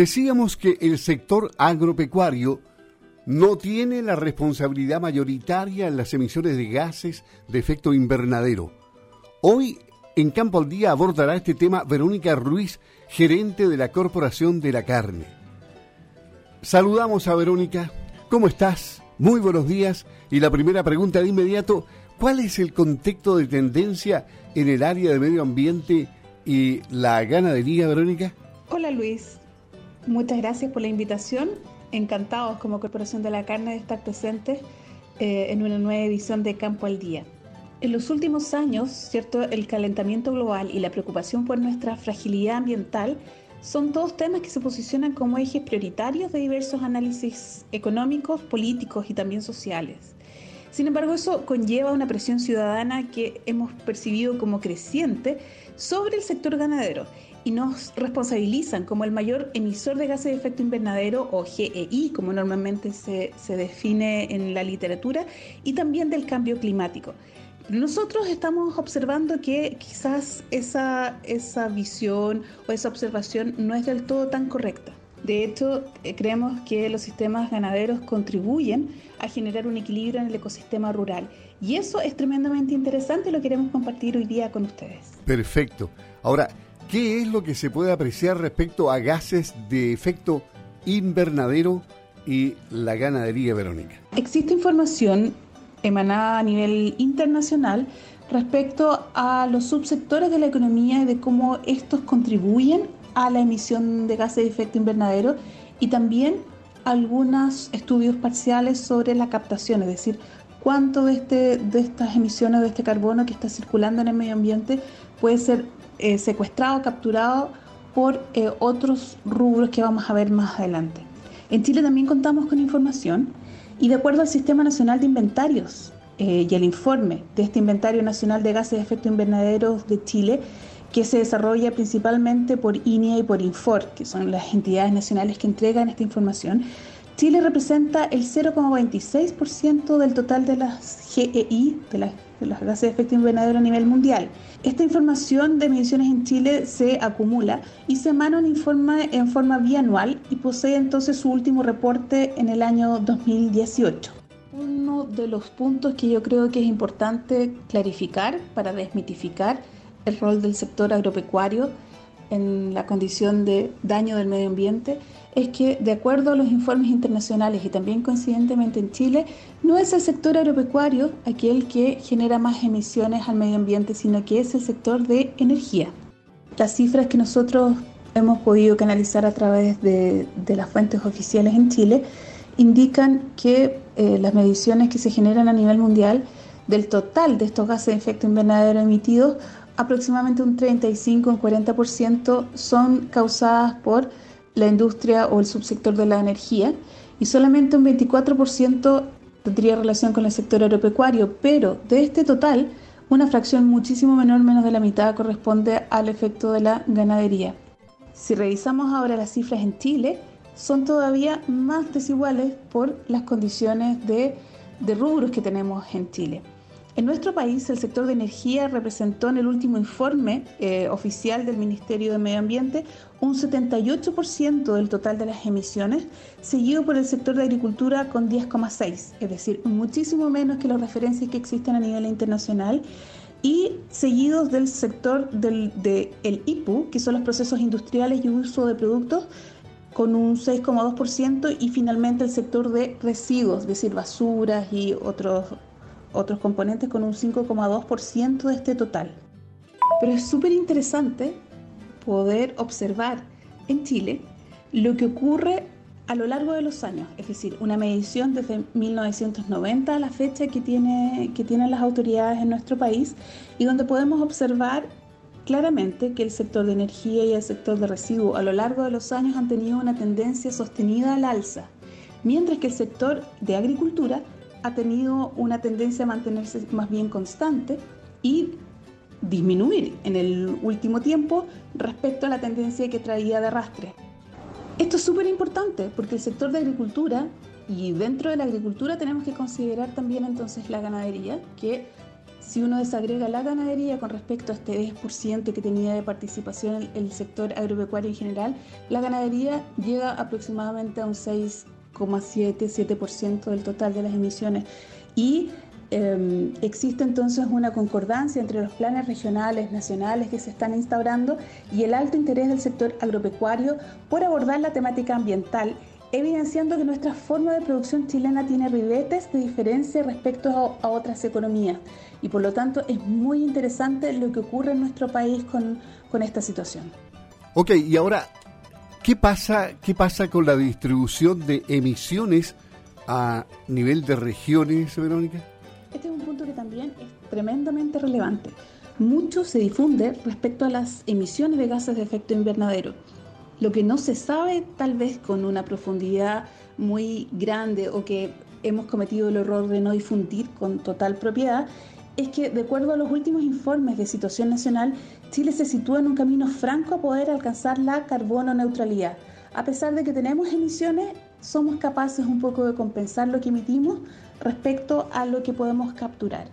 Decíamos que el sector agropecuario no tiene la responsabilidad mayoritaria en las emisiones de gases de efecto invernadero. Hoy, en Campo al Día, abordará este tema Verónica Ruiz, gerente de la Corporación de la Carne. Saludamos a Verónica. ¿Cómo estás? Muy buenos días. Y la primera pregunta de inmediato, ¿cuál es el contexto de tendencia en el área de medio ambiente y la ganadería, Verónica? Hola Luis, muchas gracias por la invitación encantados como Corporación de la Carne de estar presentes eh, en una nueva edición de Campo al Día. En los últimos años, ¿cierto? el calentamiento global y la preocupación por nuestra fragilidad ambiental son todos temas que se posicionan como ejes prioritarios de diversos análisis económicos, políticos y también sociales. Sin embargo, eso conlleva una presión ciudadana que hemos percibido como creciente sobre el sector ganadero y nos responsabilizan como el mayor emisor de gases de efecto invernadero o GEI, como normalmente se, se define en la literatura, y también del cambio climático. Nosotros estamos observando que quizás esa, esa visión o esa observación no es del todo tan correcta. De hecho, eh, creemos que los sistemas ganaderos contribuyen a generar un equilibrio en el ecosistema rural. Y eso es tremendamente interesante y lo queremos compartir hoy día con ustedes. Perfecto. Ahora, ¿Qué es lo que se puede apreciar respecto a gases de efecto invernadero y la ganadería verónica? Existe información emanada a nivel internacional respecto a los subsectores de la economía y de cómo estos contribuyen a la emisión de gases de efecto invernadero y también algunos estudios parciales sobre la captación, es decir, cuánto de, este, de estas emisiones de este carbono que está circulando en el medio ambiente puede ser eh, secuestrado, capturado por eh, otros rubros que vamos a ver más adelante. En Chile también contamos con información y de acuerdo al Sistema Nacional de Inventarios eh, y el informe de este Inventario Nacional de Gases de Efecto Invernadero de Chile, que se desarrolla principalmente por INEA y por INFOR, que son las entidades nacionales que entregan esta información, Chile representa el 0,26% del total de las GEI, de las de los gases de efecto invernadero a nivel mundial. Esta información de emisiones en Chile se acumula y se emana en forma bianual y posee entonces su último reporte en el año 2018. Uno de los puntos que yo creo que es importante clarificar para desmitificar el rol del sector agropecuario en la condición de daño del medio ambiente es que, de acuerdo a los informes internacionales y también coincidentemente en Chile, no es el sector agropecuario aquel que genera más emisiones al medio ambiente, sino que es el sector de energía. Las cifras que nosotros hemos podido canalizar a través de, las fuentes oficiales en Chile indican que eh, las mediciones que se generan a nivel mundial del total de estos gases de efecto invernadero emitidos, aproximadamente un 35 un 40% son causadas por la industria o el subsector de la energía y solamente un 24% tendría relación con el sector agropecuario, pero de este total, una fracción muchísimo menor, menos de la mitad, corresponde al efecto de la ganadería. Si revisamos ahora las cifras en Chile, son todavía más desiguales por las condiciones de, de rubros que tenemos en Chile. En nuestro país, el sector de energía representó en el último informe eh, oficial del Ministerio de Medio Ambiente un 78% del total de las emisiones, seguido por el sector de agricultura con 10,6%, es decir, muchísimo menos que las referencias que existen a nivel internacional, y seguidos del sector del de IPU, que son los procesos industriales y uso de productos, con un 6,2%, y finalmente el sector de residuos, es decir, basuras y otros otros componentes con un 5,2% de este total. Pero es súper interesante poder observar en Chile lo que ocurre a lo largo de los años, es decir, una medición desde 1990 a la fecha que, tiene, que tienen las autoridades en nuestro país y donde podemos observar claramente que el sector de energía y el sector de residuos a lo largo de los años han tenido una tendencia sostenida al alza, mientras que el sector de agricultura ha tenido una tendencia a mantenerse más bien constante y disminuir en el último tiempo respecto a la tendencia que traía de arrastre. Esto es súper importante porque el sector de agricultura y dentro de la agricultura tenemos que considerar también entonces la ganadería que Si uno desagrega la ganadería con respecto a este 10% que tenía de participación el, sector agropecuario en general, la ganadería llega aproximadamente a un 6,7-7% del total de las emisiones. Y eh, existe entonces una concordancia entre los planes regionales, nacionales que se están instaurando y el alto interés del sector agropecuario por abordar la temática ambiental, evidenciando que nuestra forma de producción chilena tiene ribetes de diferencia respecto a, a otras economías y por lo tanto es muy interesante lo que ocurre en nuestro país con, con esta situación. Ok, y ahora, ¿qué pasa, ¿qué pasa con la distribución de emisiones a nivel de regiones, Verónica? Este es un punto que también es tremendamente relevante. Mucho se difunde respecto a las emisiones de gases de efecto invernadero. Lo que no se sabe tal vez con una profundidad muy grande o que hemos cometido el error de no difundir con total propiedad es que de acuerdo a los últimos informes de situación nacional, Chile se sitúa en un camino franco a poder alcanzar la carbono neutralidad. A pesar de que tenemos emisiones, somos capaces un poco de compensar lo que emitimos respecto a lo que podemos capturar.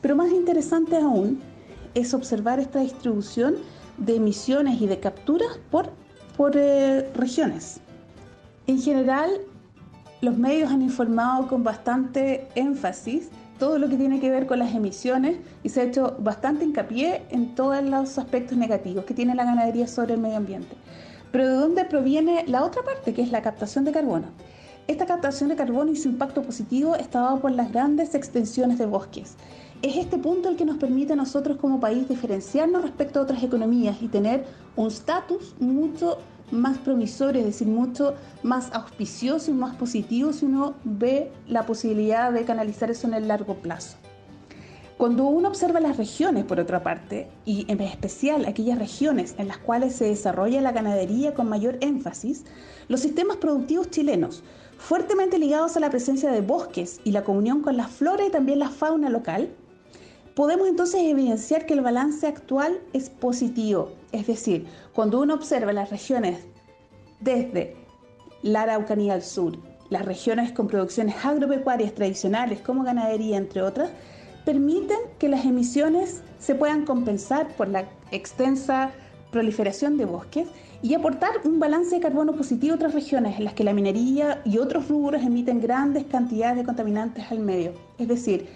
Pero más interesante aún es observar esta distribución de emisiones y de capturas por, por eh, regiones. En general, los medios han informado con bastante énfasis todo lo que tiene que ver con las emisiones y se ha hecho bastante hincapié en todos los aspectos negativos que tiene la ganadería sobre el medio ambiente. Pero ¿de dónde proviene la otra parte, que es la captación de carbono? Esta captación de carbono y su impacto positivo está dado por las grandes extensiones de bosques. Es este punto el que nos permite a nosotros como país diferenciarnos respecto a otras economías y tener un estatus mucho más promisorio, es decir, mucho más auspicioso y más positivo si uno ve la posibilidad de canalizar eso en el largo plazo. Cuando uno observa las regiones, por otra parte, y en especial aquellas regiones en las cuales se desarrolla la ganadería con mayor énfasis, los sistemas productivos chilenos fuertemente ligados a la presencia de bosques y la comunión con la flora y también la fauna local, podemos entonces evidenciar que el balance actual es positivo. Es decir, cuando uno observa las regiones desde la Araucanía al sur, las regiones con producciones agropecuarias tradicionales como ganadería, entre otras, permiten que las emisiones se puedan compensar por la extensa proliferación de bosques y aportar un balance de carbono positivo a otras regiones en las que la minería y otros rubros emiten grandes cantidades de contaminantes al medio. Es decir,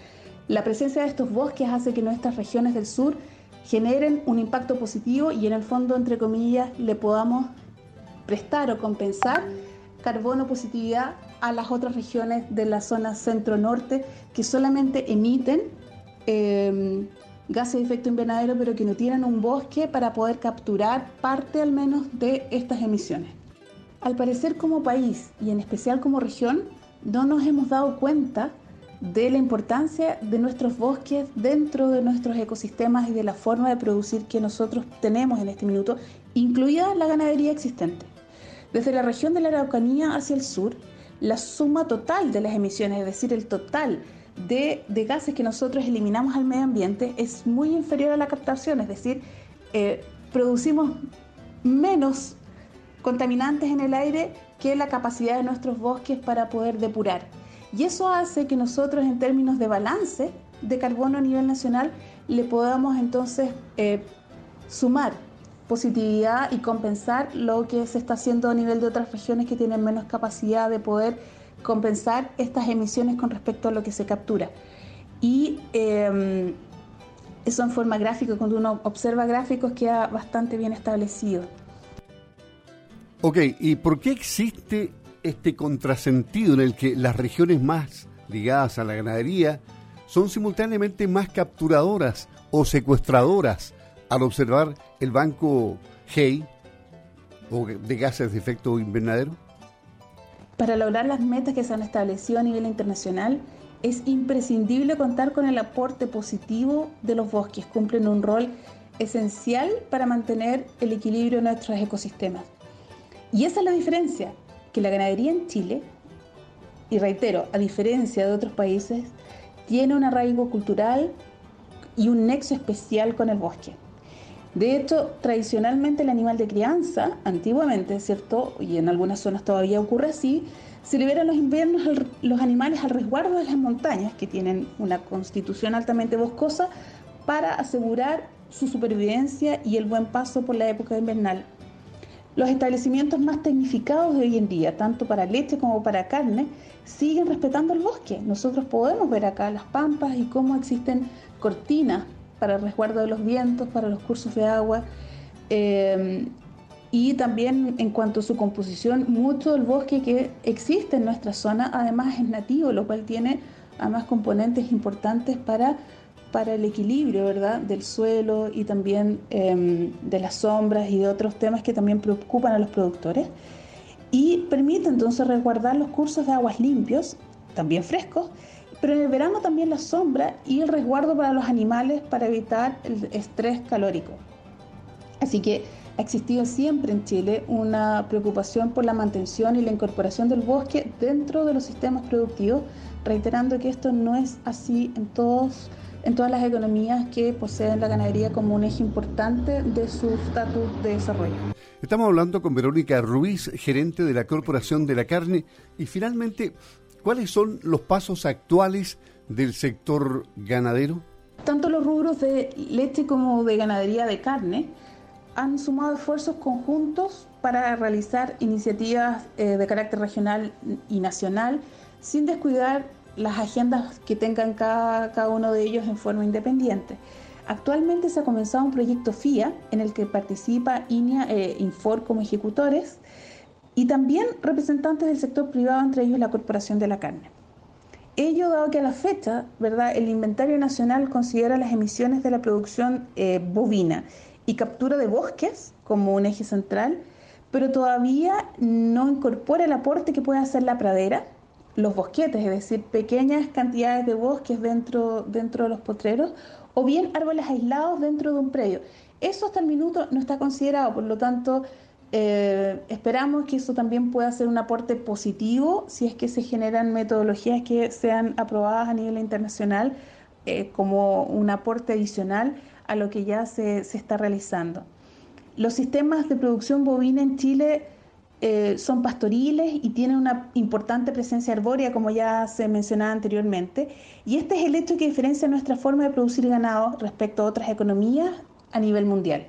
la presencia de estos bosques hace que nuestras regiones del sur generen un impacto positivo y en el fondo, entre comillas, le podamos prestar o compensar carbono positividad a las otras regiones de la zona centro-norte que solamente emiten eh, gases de efecto invernadero, pero que no tienen un bosque para poder capturar parte al menos de estas emisiones. Al parecer como país y en especial como región, no nos hemos dado cuenta de la importancia de nuestros bosques dentro de nuestros ecosistemas y de la forma de producir que nosotros tenemos en este minuto, incluida la ganadería existente. Desde la región de la Araucanía hacia el sur, la suma total de las emisiones, es decir, el total de, gases que nosotros eliminamos al medio ambiente es muy inferior a la captación, es decir, eh, producimos menos contaminantes en el aire que la capacidad de nuestros bosques para poder depurar. Y eso hace que nosotros en términos de balance de carbono a nivel nacional le podamos entonces eh, sumar positividad y compensar lo que se está haciendo a nivel de otras regiones que tienen menos capacidad de poder compensar estas emisiones con respecto a lo que se captura. Y eh, eso en forma gráfica, cuando uno observa gráficos, queda bastante bien establecido. Ok, ¿y por qué existe este contrasentido en el que las regiones más ligadas a la ganadería son simultáneamente más capturadoras o secuestradoras al observar el banco GEI o de gases de efecto invernadero? Para lograr las metas que se han establecido a nivel internacional, es imprescindible contar con el aporte positivo de los bosques. Cumplen un rol esencial para mantener el equilibrio de nuestros ecosistemas. Y esa es la diferencia, que la ganadería en Chile, y reitero, a diferencia de otros países, tiene un arraigo cultural y un nexo especial con el bosque. De hecho, tradicionalmente el animal de crianza, antiguamente, ¿cierto? Y en algunas zonas todavía ocurre así, Se liberan los inviernos los animales al resguardo de las montañas, que tienen una constitución altamente boscosa, para asegurar su supervivencia y el buen paso por la época invernal. Los establecimientos más tecnificados de hoy en día, tanto para leche como para carne, siguen respetando el bosque. Nosotros podemos ver acá las pampas y cómo existen cortinas para el resguardo de los vientos, para los cursos de agua. Eh, y también en cuanto a su composición, mucho del bosque que existe en nuestra zona además es nativo, lo cual tiene además componentes importantes para, para el equilibrio ¿verdad? del suelo y también em, de las sombras y de otros temas que también preocupan a los productores. Y permite entonces resguardar los cursos de aguas limpios, también frescos, pero en el verano también la sombra y el resguardo para los animales para evitar el estrés calórico. Así que ha existido siempre en Chile una preocupación por la mantención y la incorporación del bosque dentro de los sistemas productivos, reiterando que esto no es así en todos en todas las economías que poseen la ganadería como un eje importante de su estatus de desarrollo. Estamos hablando con Verónica Ruiz, gerente de la Corporación de la Carne, y finalmente, ¿cuáles son los pasos actuales del sector ganadero? Tanto los rubros de leche como de ganadería de carne han sumado esfuerzos conjuntos para realizar iniciativas eh, de carácter regional y nacional sin descuidar las agendas que tengan cada, cada uno de ellos en forma independiente. Actualmente se ha comenzado un proyecto FIA en el que participa INEA e Infor como ejecutores y también representantes del sector privado, entre ellos la Corporación de la Carne. Ello dado que a la fecha, ¿verdad? el inventario nacional considera las emisiones de la producción eh, bovina y captura de bosques como un eje central, pero todavía no incorpora el aporte que puede hacer la pradera, los bosquetes, es decir, pequeñas cantidades de bosques dentro, dentro de los potreros, o bien árboles aislados dentro de un predio. Eso hasta el minuto no está considerado, por lo tanto, eh, esperamos que eso también pueda ser un aporte positivo si es que se generan metodologías que sean aprobadas a nivel internacional eh, como un aporte adicional a lo que ya se, está realizando. Los sistemas de producción bovina en Chile eh, son pastoriles y tienen una importante presencia arbórea, como ya se mencionaba anteriormente, y este es el hecho que diferencia nuestra forma de producir ganado respecto a otras economías a nivel mundial.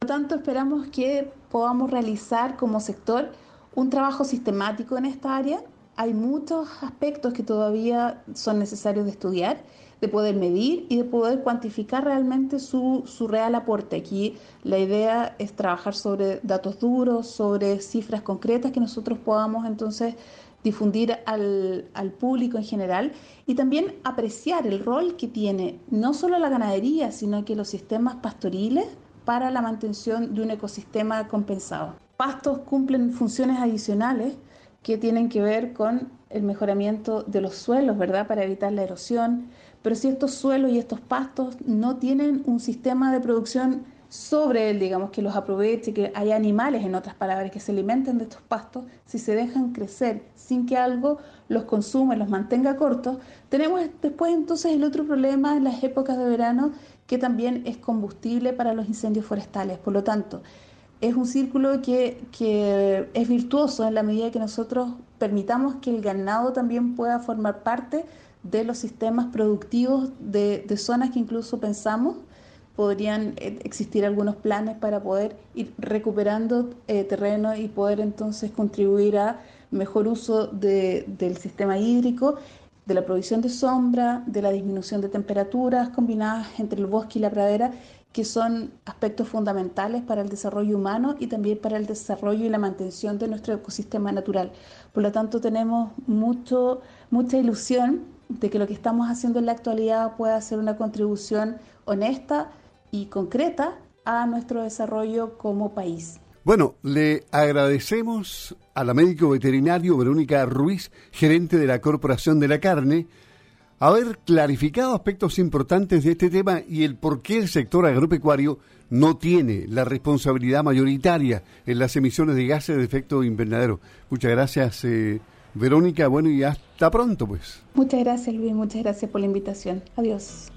Por lo tanto, esperamos que podamos realizar como sector un trabajo sistemático en esta área. Hay muchos aspectos que todavía son necesarios de estudiar de poder medir y de poder cuantificar realmente su, su real aporte. Aquí la idea es trabajar sobre datos duros, sobre cifras concretas que nosotros podamos entonces difundir al, al, público en general y también apreciar el rol que tiene no solo la ganadería, sino que los sistemas pastoriles para la mantención de un ecosistema compensado. Pastos cumplen funciones adicionales que tienen que ver con el mejoramiento de los suelos, ¿verdad? Para evitar la erosión, pero si estos suelos y estos pastos no tienen un sistema de producción sobre él, digamos, que los aproveche, que haya animales, en otras palabras, que se alimenten de estos pastos, si se dejan crecer sin que algo los consuma y los mantenga cortos, tenemos después entonces el otro problema en las épocas de verano, que también es combustible para los incendios forestales. Por lo tanto, es un círculo que, que es virtuoso en la medida que nosotros permitamos que el ganado también pueda formar parte de los sistemas productivos de, zonas que incluso pensamos podrían eh, existir algunos planes para poder ir recuperando eh, terreno y poder entonces contribuir a mejor uso del sistema hídrico, de la provisión de sombra, de la disminución de temperaturas combinadas entre el bosque y la pradera, que son aspectos fundamentales para el desarrollo humano y también para el desarrollo y la mantención de nuestro ecosistema natural. Por lo tanto, tenemos mucho, mucha ilusión de que lo que estamos haciendo en la actualidad pueda ser una contribución honesta y concreta a nuestro desarrollo como país. Bueno, le agradecemos a la médico veterinario Verónica Ruiz, gerente de la Corporación de la Carne, haber clarificado aspectos importantes de este tema y el por qué el sector agropecuario no tiene la responsabilidad mayoritaria en las emisiones de gases de efecto invernadero. Muchas gracias. Eh, Verónica, bueno, y hasta pronto, pues. Muchas gracias, Luis, muchas gracias por la invitación. Adiós.